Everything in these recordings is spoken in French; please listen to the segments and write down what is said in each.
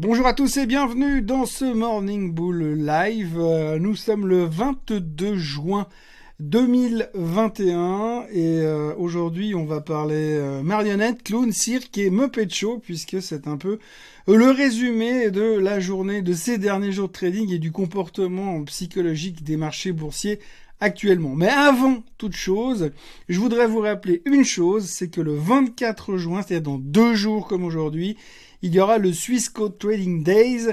Bonjour à tous et bienvenue dans ce Morning Bull Live. Euh, nous sommes le 22 juin 2021 et euh, aujourd'hui on va parler euh, marionnette, clown, cirque et Muppet Show puisque c'est un peu le résumé de la journée de ces derniers jours de trading et du comportement psychologique des marchés boursiers actuellement. Mais avant toute chose, je voudrais vous rappeler une chose, c'est que le 24 juin, c'est-à-dire dans deux jours comme aujourd'hui, il y aura le Swiss Code Trading Days.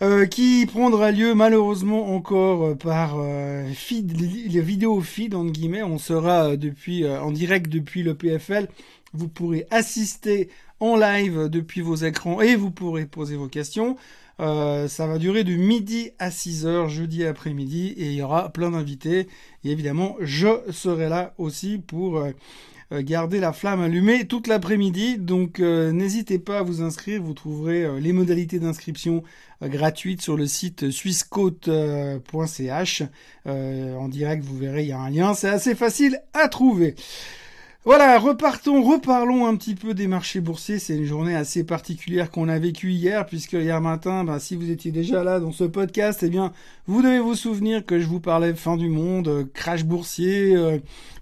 Euh, qui prendra lieu malheureusement encore euh, par euh, feed, les feed en guillemets. On sera depuis en direct depuis le PFL. Vous pourrez assister en live depuis vos écrans et vous pourrez poser vos questions. Ça va durer de midi à 6 heures jeudi après-midi et il y aura plein d'invités. Et évidemment, je serai là aussi pour euh, garder la flamme allumée toute l'après-midi. Donc euh, n'hésitez pas à vous inscrire. Vous trouverez euh, les modalités d'inscription gratuites sur le site swissquote.ch. en direct, vous verrez, il y a un lien. C'est assez facile à trouver. Voilà, repartons, reparlons un petit peu des marchés boursiers. C'est une journée assez particulière qu'on a vécue hier, puisque hier matin, bah, si vous étiez déjà là dans ce podcast, eh bien, vous devez vous souvenir que je vous parlais fin du monde, crash boursier,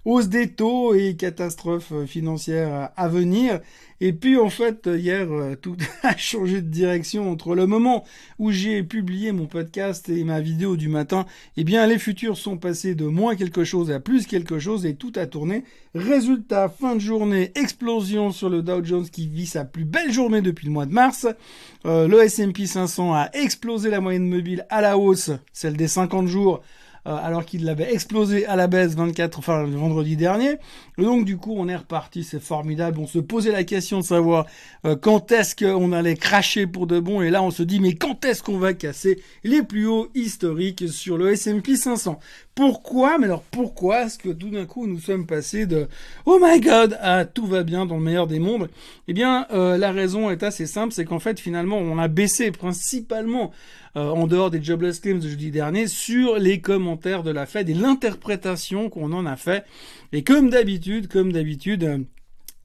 hausse des taux et catastrophe financière à venir. Et puis en fait, hier, euh, tout a changé de direction entre le moment où j'ai publié mon podcast et ma vidéo du matin. Eh bien, les futurs sont passés de moins quelque chose à plus quelque chose et tout a tourné. Résultat, fin de journée, explosion sur le Dow Jones qui vit sa plus belle journée depuis le mois de mars. Euh, le S&P 500 a explosé la moyenne mobile à la hausse, celle des 50 jours alors qu'il l'avait explosé à la baisse 24, enfin le vendredi dernier. donc du coup, on est reparti, c'est formidable. On se posait la question de savoir euh, quand est-ce qu'on allait cracher pour de bon, et là on se dit mais quand est-ce qu'on va casser les plus hauts historiques sur le S&P 500 pourquoi, mais alors pourquoi est-ce que tout d'un coup nous sommes passés de oh my god à tout va bien dans le meilleur des mondes? Eh bien, euh, la raison est assez simple, c'est qu'en fait finalement on a baissé principalement euh, en dehors des jobless claims de jeudi dernier sur les commentaires de la Fed et l'interprétation qu'on en a fait. Et comme d'habitude, comme d'habitude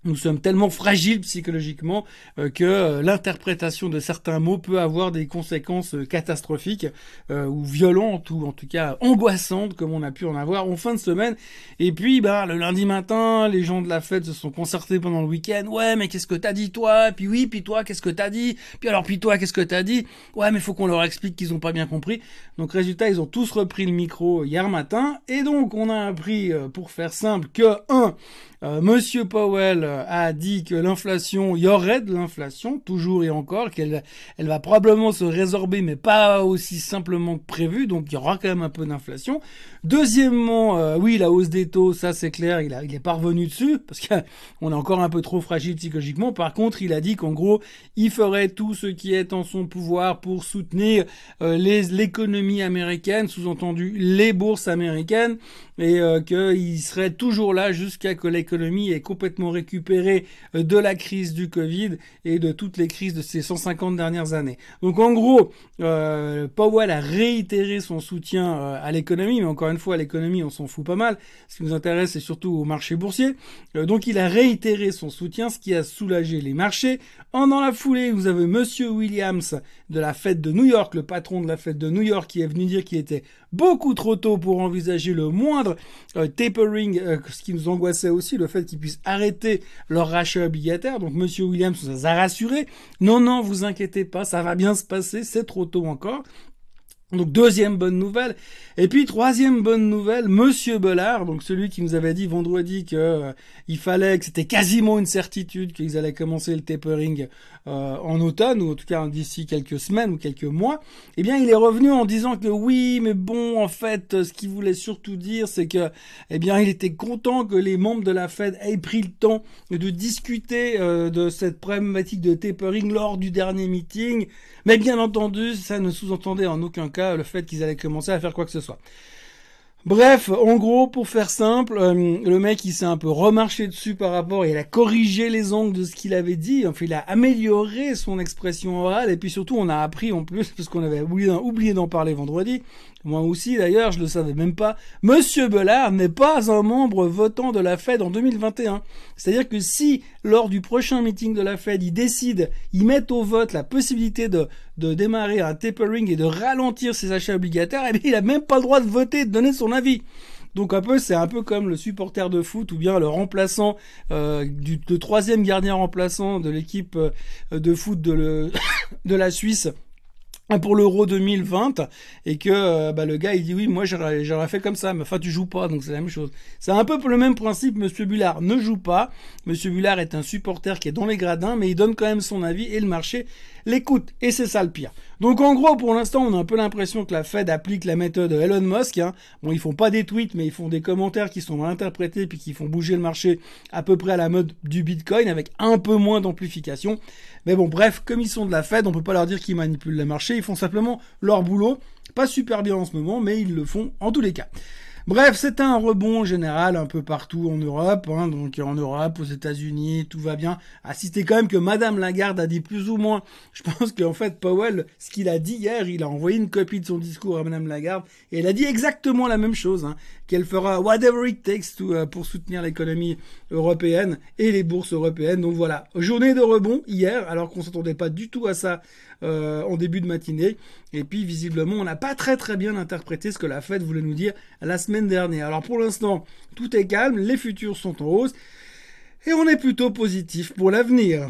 nous sommes tellement fragiles psychologiquement euh, que euh, l'interprétation de certains mots peut avoir des conséquences euh, catastrophiques ou violentes ou en tout cas angoissantes comme on a pu en avoir en fin de semaine. Et puis bah le lundi matin, les gens de la fête se sont concertés pendant le week-end. Ouais, mais qu'est-ce que t'as dit toi? Puis oui, puis toi, qu'est-ce que t'as dit? Puis alors, puis toi, qu'est-ce que t'as dit Ouais, mais faut qu'on leur explique qu'ils ont pas bien compris. Donc résultat, ils ont tous repris le micro hier matin et donc on a appris, pour faire simple, que un euh, Monsieur Powell euh, a dit que l'inflation, il y aurait de l'inflation, toujours et encore, qu'elle elle va probablement se résorber, mais pas aussi simplement que prévu, donc il y aura quand même un peu d'inflation. Deuxièmement, euh, oui, la hausse des taux, ça c'est clair, il, a, il est pas revenu dessus, parce qu'on est encore un peu trop fragile psychologiquement. Par contre, il a dit qu'en gros, il ferait tout ce qui est en son pouvoir pour soutenir l'économie américaine, sous-entendu les bourses américaines, et qu'il serait toujours là jusqu'à que l'économie est complètement récupérée euh, de la crise du Covid et de toutes les crises de ces 150 dernières années. Donc en gros, euh, Powell a réitéré son soutien euh, à l'économie, mais encore une fois, à l'économie, on s'en fout pas mal. Ce qui nous intéresse, c'est surtout au marché boursier. donc il a réitéré son soutien, ce qui a soulagé les marchés. En dans la foulée, vous avez Monsieur Williams de la fête de New York, le patron de la fête de New York, qui est venu dire qu'il était beaucoup trop tôt pour envisager le moindre tapering, ce qui nous angoissait aussi, le fait qu'ils puissent arrêter leur rachat obligataire. Donc Monsieur Williams nous a rassuré. Non, non, vous inquiétez pas, ça va bien se passer, c'est trop tôt encore. Donc deuxième bonne nouvelle. Et puis troisième bonne nouvelle, Monsieur Bellard, donc celui qui nous avait dit vendredi que euh, il fallait que c'était quasiment une certitude qu'ils allaient commencer le tapering euh, en automne ou en tout cas d'ici quelques semaines ou quelques mois. Eh bien, il est revenu en disant que oui, mais bon, en fait, ce qu'il voulait surtout dire, c'est que, eh bien, il était content que les membres de la Fed aient pris le temps de discuter euh, de cette problématique de tapering lors du dernier meeting. Mais bien entendu, ça ne sous-entendait en aucun cas le fait qu'ils allaient commencer à faire quoi que ce soit. Bref, en gros, pour faire simple, euh, le mec il s'est un peu remarché dessus par rapport, il a corrigé les angles de ce qu'il avait dit, enfin il a amélioré son expression orale et puis surtout on a appris en plus parce qu'on avait oublié, d'en parler vendredi. Moi aussi d'ailleurs, je le savais même pas. Monsieur Bellard n'est pas un membre votant de la Fed en 2021. C'est-à-dire que si lors du prochain meeting de la Fed, il décide, ils mettent au vote la possibilité de, démarrer un tapering et de ralentir ses achats obligataires, eh bien, il a même pas le droit de voter, de donner son avis. Donc un peu, c'est un peu comme le supporter de foot ou bien le remplaçant euh, du le troisième gardien remplaçant de l'équipe euh, de foot de, le, de la Suisse pour l'Euro 2020 et que euh, bah, le gars il dit oui moi j'aurais fait comme ça mais enfin tu joues pas donc c'est la même chose c'est un peu le même principe Monsieur Bullard ne joue pas Monsieur Bullard est un supporter qui est dans les gradins mais il donne quand même son avis et le marché l'écoute et c'est ça le pire donc en gros, pour l'instant, on a un peu l'impression que la Fed applique la méthode Elon Musk. Hein. Bon, ils font pas des tweets, mais ils font des commentaires qui sont interprétés puis qui font bouger le marché à peu près à la mode du Bitcoin avec un peu moins d'amplification. Mais bon, bref, comme ils sont de la Fed, on peut pas leur dire qu'ils manipulent le marché. Ils font simplement leur boulot. Pas super bien en ce moment, mais ils le font en tous les cas. Bref, c'est un rebond général un peu partout en Europe, hein, donc en Europe, aux États-Unis, tout va bien. Assistez quand même que Madame Lagarde a dit plus ou moins. Je pense qu'en fait Powell, ce qu'il a dit hier, il a envoyé une copie de son discours à Madame Lagarde et elle a dit exactement la même chose, hein, qu'elle fera whatever it takes euh, pour soutenir l'économie européenne et les bourses européennes. Donc voilà, journée de rebond hier, alors qu'on s'attendait pas du tout à ça euh, en début de matinée. Et puis visiblement, on n'a pas très très bien interprété ce que la Fed voulait nous dire la semaine Alors pour l'instant, tout est calme, les futurs sont en hausse et on est plutôt positif pour l'avenir.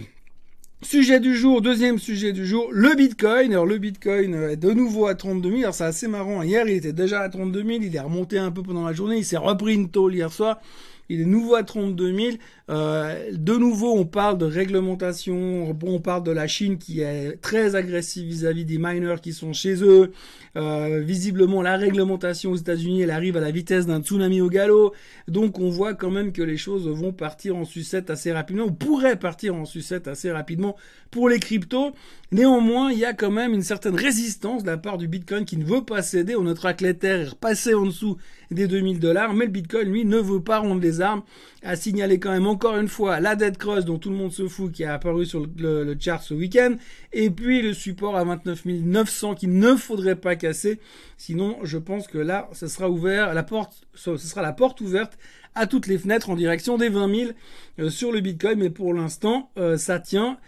Sujet du jour, deuxième sujet du jour, le Bitcoin. Alors le Bitcoin est de nouveau à 32 000. Alors c'est assez marrant. Hier, il était déjà à 32 000. Il est remonté un peu pendant la journée. Il s'est repris une tôle hier soir. Il est nouveau à 32 000. Euh, de nouveau, on parle de réglementation. On parle de la Chine qui est très agressive vis-à-vis des miners qui sont chez eux. Euh, visiblement, la réglementation aux États-Unis, elle arrive à la vitesse d'un tsunami au galop. Donc, on voit quand même que les choses vont partir en sucette assez rapidement, ou pourraient partir en sucette assez rapidement pour les cryptos. Néanmoins, il y a quand même une certaine résistance de la part du Bitcoin qui ne veut pas céder. On notera que l'Ether est repassé en dessous des 2000 dollars, mais le Bitcoin, lui, ne veut pas rendre les armes, a signalé quand même encore une fois la dead cross dont tout le monde se fout qui a apparu sur le, chart ce week-end, et puis le support à 29 900 qu'il ne faudrait pas casser, sinon je pense que là, ce sera ouvert, la porte, ce sera la porte ouverte à toutes les fenêtres en direction des 20 000 euh, sur le Bitcoin, mais pour l'instant, euh, ça tient.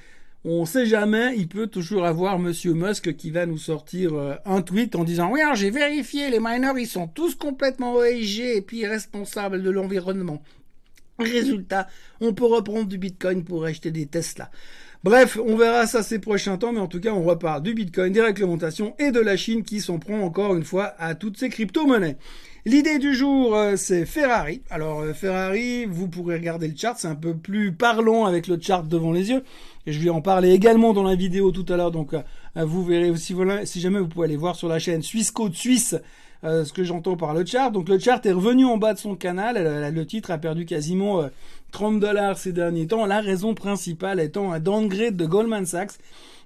On ne sait jamais, il peut toujours avoir Monsieur Musk qui va nous sortir euh, un tweet en disant oui, j'ai vérifié, les miners ils sont tous complètement OIG et puis responsables de l'environnement. Résultat, on peut reprendre du Bitcoin pour acheter des Tesla. Bref, on verra ça ces prochains temps, mais en tout cas, on reparle du Bitcoin, des réglementations et de la Chine qui s'en prend encore une fois à toutes ces crypto-monnaies. L'idée du jour, euh, c'est Ferrari. Alors euh, Ferrari, vous pourrez regarder le chart, c'est un peu plus parlant avec le chart devant les yeux. Et je vais en parler également dans la vidéo tout à l'heure, donc euh, vous verrez si, si jamais vous pouvez aller voir sur la chaîne Suisse Côte Suisse ce que j'entends par le chart. Donc le chart est revenu en bas de son canal, le titre a perdu quasiment 30 dollars ces derniers temps. La raison principale étant un downgrade de Goldman Sachs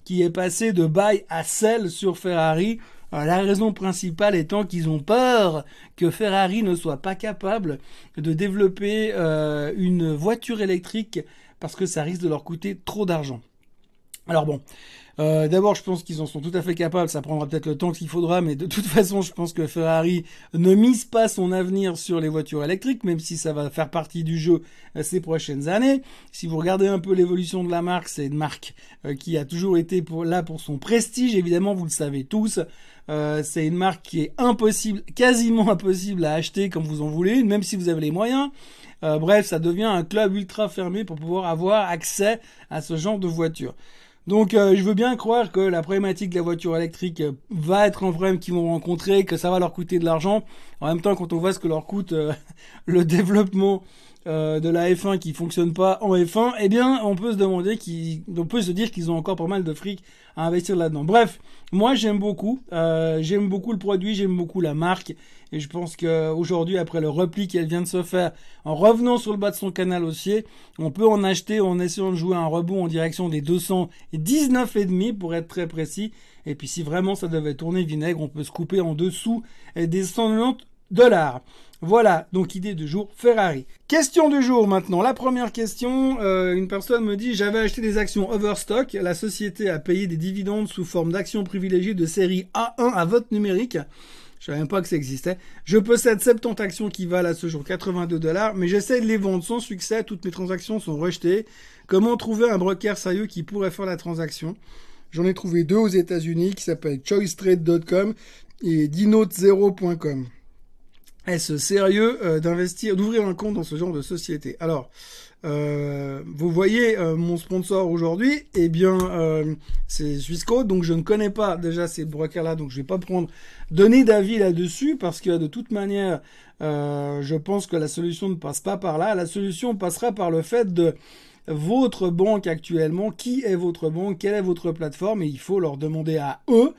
qui est passé de buy à sell sur Ferrari la raison principale étant qu'ils ont peur que Ferrari ne soit pas capable de développer euh, une voiture électrique parce que ça risque de leur coûter trop d'argent. Alors bon, euh, d'abord, je pense qu'ils en sont tout à fait capables. Ça prendra peut-être le temps qu'il faudra, mais de toute façon, je pense que Ferrari ne mise pas son avenir sur les voitures électriques, même si ça va faire partie du jeu euh, ces prochaines années. Si vous regardez un peu l'évolution de la marque, c'est une marque euh, qui a toujours été là pour son prestige. Évidemment, vous le savez tous. c'est une marque qui est impossible, quasiment impossible à acheter quand vous en voulez une, même si vous avez les moyens. bref, ça devient un club ultra fermé pour pouvoir avoir accès à ce genre de voiture. Donc euh, je veux bien croire que la problématique de la voiture électrique euh, va être un problème qu'ils vont rencontrer, que ça va leur coûter de l'argent. En même temps, quand on voit ce que leur coûte euh, le développement de la F1 qui fonctionne pas en F1, eh bien on peut se demander qu'ils, on peut se dire qu'ils ont encore pas mal de fric à investir là-dedans. Bref, moi j'aime beaucoup, j'aime beaucoup le produit, j'aime beaucoup la marque. Et je pense qu'aujourd'hui, après le repli qu'elle vient de se faire, en revenant sur le bas de son canal haussier, on peut en acheter en essayant de jouer un rebond en direction des 219,5 pour être très précis. Et puis si vraiment ça devait tourner vinaigre, on peut se couper en dessous des 190 Voilà, donc idée du jour, Ferrari. Question du jour maintenant. La première question, euh, une personne me dit j'avais acheté des actions Overstock, la société a payé des dividendes sous forme d'actions privilégiées de série A1 à vote numérique. Je savais même pas que ça existait. Je possède 70 actions qui valent à ce jour 82 dollars, mais j'essaie de les vendre sans succès. Toutes mes transactions sont rejetées. Comment trouver un broker sérieux qui pourrait faire la transaction? J'en ai trouvé deux aux États-Unis qui s'appellent choicetrade.com et dinote0.com. Est-ce sérieux euh, d'investir, d'ouvrir un compte dans ce genre de société? Alors, euh, vous voyez euh, mon sponsor aujourd'hui, eh bien, c'est Swissquote, donc je ne connais pas déjà ces brokers-là, donc je vais pas prendre donner d'avis là-dessus parce que de toute manière, je pense que la solution ne passe pas par là. La solution passera par le fait de votre banque actuellement, qui est votre banque, quelle est votre plateforme, et il faut leur demander à eux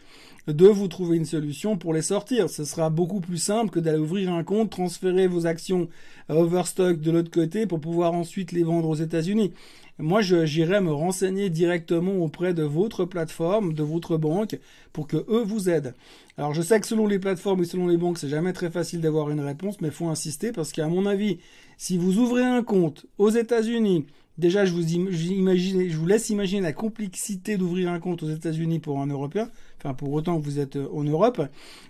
de vous trouver une solution pour les sortir. Ce sera beaucoup plus simple que d'aller ouvrir un compte, transférer vos actions à Overstock de l'autre côté pour pouvoir ensuite les vendre aux États-Unis. Moi, j'irai me renseigner directement auprès de votre plateforme, de votre banque, pour que eux vous aident. Alors, je sais que selon les plateformes et selon les banques, c'est jamais très facile d'avoir une réponse, mais il faut insister parce qu'à mon avis, si vous ouvrez un compte aux États-Unis, Déjà, je vous, laisse imaginer la complexité d'ouvrir un compte aux États-Unis pour un Européen, enfin pour autant que vous êtes euh, en Europe.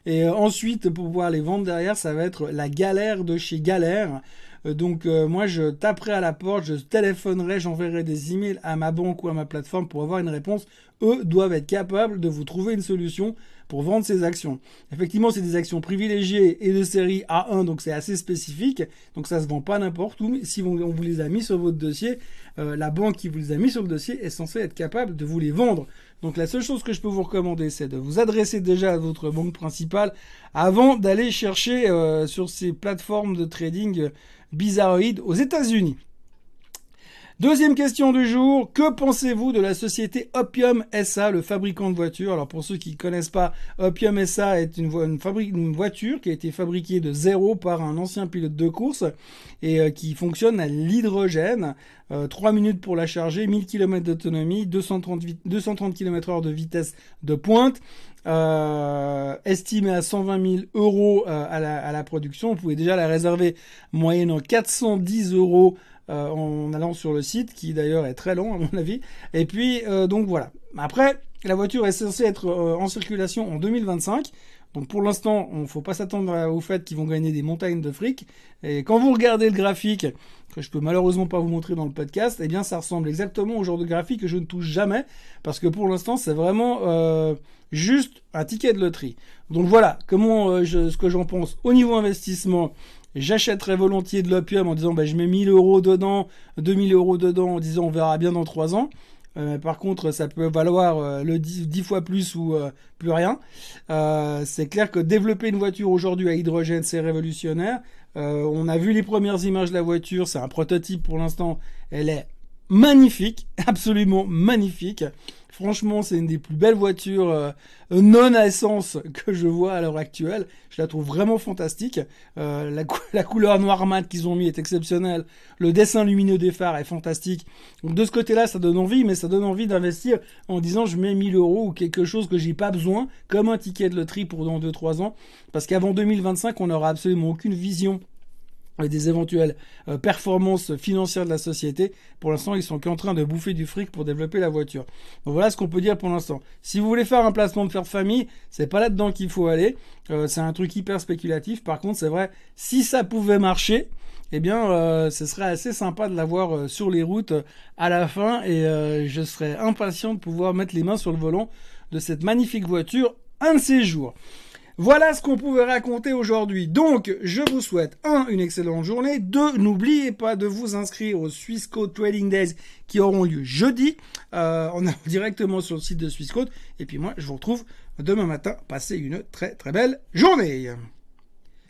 Et euh, ensuite, pour pouvoir les vendre derrière, ça va être la galère de chez galère. Euh, donc moi, je taperai à la porte, je téléphonerai, j'enverrai des emails à ma banque ou à ma plateforme pour avoir une réponse. Eux doivent être capables de vous trouver une solution pour vendre ces actions. Effectivement, c'est des actions privilégiées et de série A1, donc c'est assez spécifique. Donc ça se vend pas n'importe où. Mais si on vous les a mis sur votre dossier, euh, la banque qui vous les a mis sur le dossier est censée être capable de vous les vendre. Donc la seule chose que je peux vous recommander, c'est de vous adresser déjà à votre banque principale avant d'aller chercher euh, sur ces plateformes de trading bizarroïdes aux États-Unis. Deuxième question du jour, que pensez-vous de la société Opium SA, le fabricant de voitures? Alors pour ceux qui ne connaissent pas, Opium SA est une, voiture qui a été fabriquée de zéro par un ancien pilote de course et euh, qui fonctionne à l'hydrogène. 3 euh, minutes pour la charger, 1000 km d'autonomie, 230, 230 km/h de vitesse de pointe. Euh, estimé à 120 000 euros à, la, à la production. Vous pouvez déjà la réserver moyennant 410 euros euh, en allant sur le site, qui d'ailleurs est très long à mon avis. Et puis euh, donc voilà. Après, la voiture est censée être euh, en circulation en 2025. Donc pour l'instant, on ne faut pas s'attendre au fait qu'ils vont gagner des montagnes de fric. Et quand vous regardez le graphique, que je peux malheureusement pas vous montrer dans le podcast, eh bien ça ressemble exactement au genre de graphique que je ne touche jamais, parce que pour l'instant c'est vraiment juste un ticket de loterie. Donc voilà, comment ce que j'en pense au niveau investissement j'achèterais volontiers de l'opium en disant bah, je mets 1000 euros dedans, 2000 euros dedans en disant on verra bien dans 3 ans. Euh, par contre, ça peut valoir euh, le 10, fois plus ou euh, plus rien. c'est clair que développer une voiture aujourd'hui à hydrogène, c'est révolutionnaire. on a vu les premières images de la voiture, c'est un prototype pour l'instant. Elle est magnifique, absolument magnifique. Franchement, c'est une des plus belles voitures euh, non à essence que je vois à l'heure actuelle. Je la trouve vraiment fantastique. Euh, la, couleur noir mat qu'ils ont mis est exceptionnelle. Le dessin lumineux des phares est fantastique. Donc de ce côté-là, ça donne envie, mais ça donne envie d'investir en disant je mets 1000 euros ou quelque chose que j'ai pas besoin, comme un ticket de loterie pour dans 2-3 ans. Parce qu'avant 2025, on n'aura absolument aucune vision des éventuelles euh, performances financières de la société. Pour l'instant, ils sont qu'en train de bouffer du fric pour développer la voiture. Voilà ce qu'on peut dire pour l'instant. Si vous voulez faire un placement de faire famille, c'est pas là-dedans qu'il faut aller. Euh, c'est un truc hyper spéculatif. Par contre, c'est vrai, si ça pouvait marcher, eh bien, euh, ce serait assez sympa de l'avoir sur les routes à la fin et je serais impatient de pouvoir mettre les mains sur le volant de cette magnifique voiture un de ces jours. Voilà ce qu'on pouvait raconter aujourd'hui. Donc, je vous souhaite, un, une excellente journée. Deux, n'oubliez pas de vous inscrire aux Swissquote Trading Days qui auront lieu jeudi. Euh, on est directement sur le site de Swissquote. Et puis moi, je vous retrouve demain matin. Passez une très très belle journée.